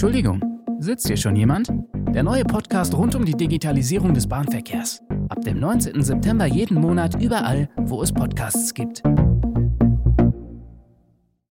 Entschuldigung, sitzt hier schon jemand? Der neue Podcast rund um die Digitalisierung des Bahnverkehrs. Ab dem 19. September jeden Monat überall, wo es Podcasts gibt.